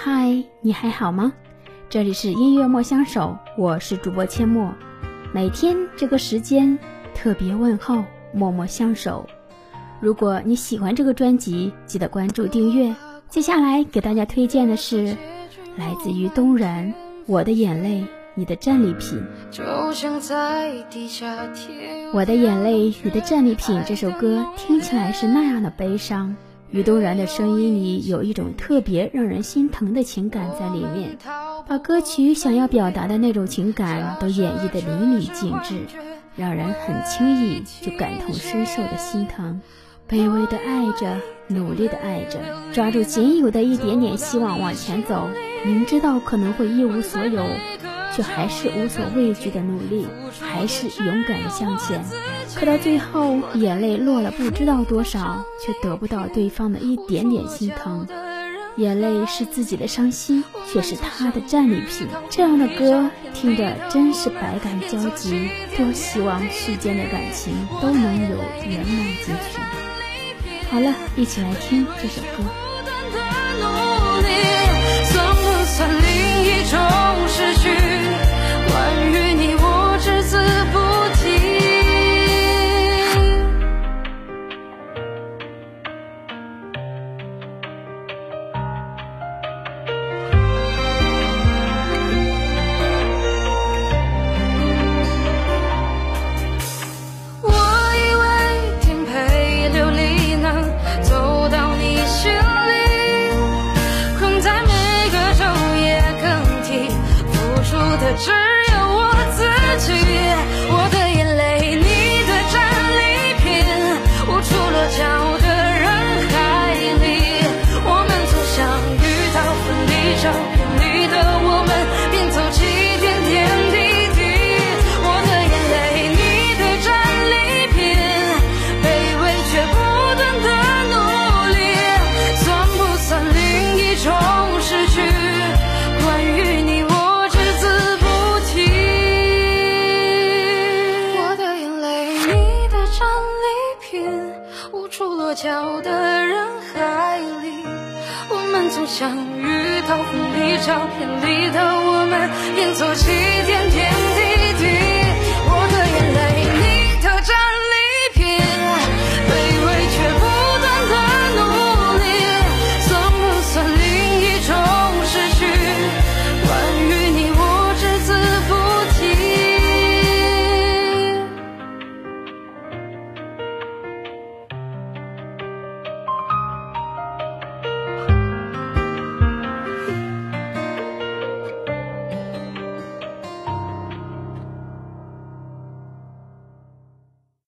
嗨，你还好吗？这里是音乐莫相守，我是主播阡陌。每天这个时间特别问候，默默相守。如果你喜欢这个专辑，记得关注订阅。接下来给大家推荐的是来自于东然《我的眼泪》。你的战利品，我的眼泪，你的战利品。这首歌听起来是那样的悲伤，于东然的声音里有一种特别让人心疼的情感在里面，把歌曲想要表达的那种情感都演绎的淋漓尽致，让人很轻易就感同身受的心疼。卑微的爱着，努力的爱着，抓住仅有的一点点希望往前走，明知道可能会一无所有。却还是无所畏惧的努力，还是勇敢的向前。可到最后，眼泪落了不知道多少，却得不到对方的一点点心疼。眼泪是自己的伤心，却是他的战利品。这样的歌听着真是百感交集。多希望世间的感情都能有圆满结局。好了，一起来听这首歌。的知。脚的人海里，我们从相遇到分离，照片里的我们，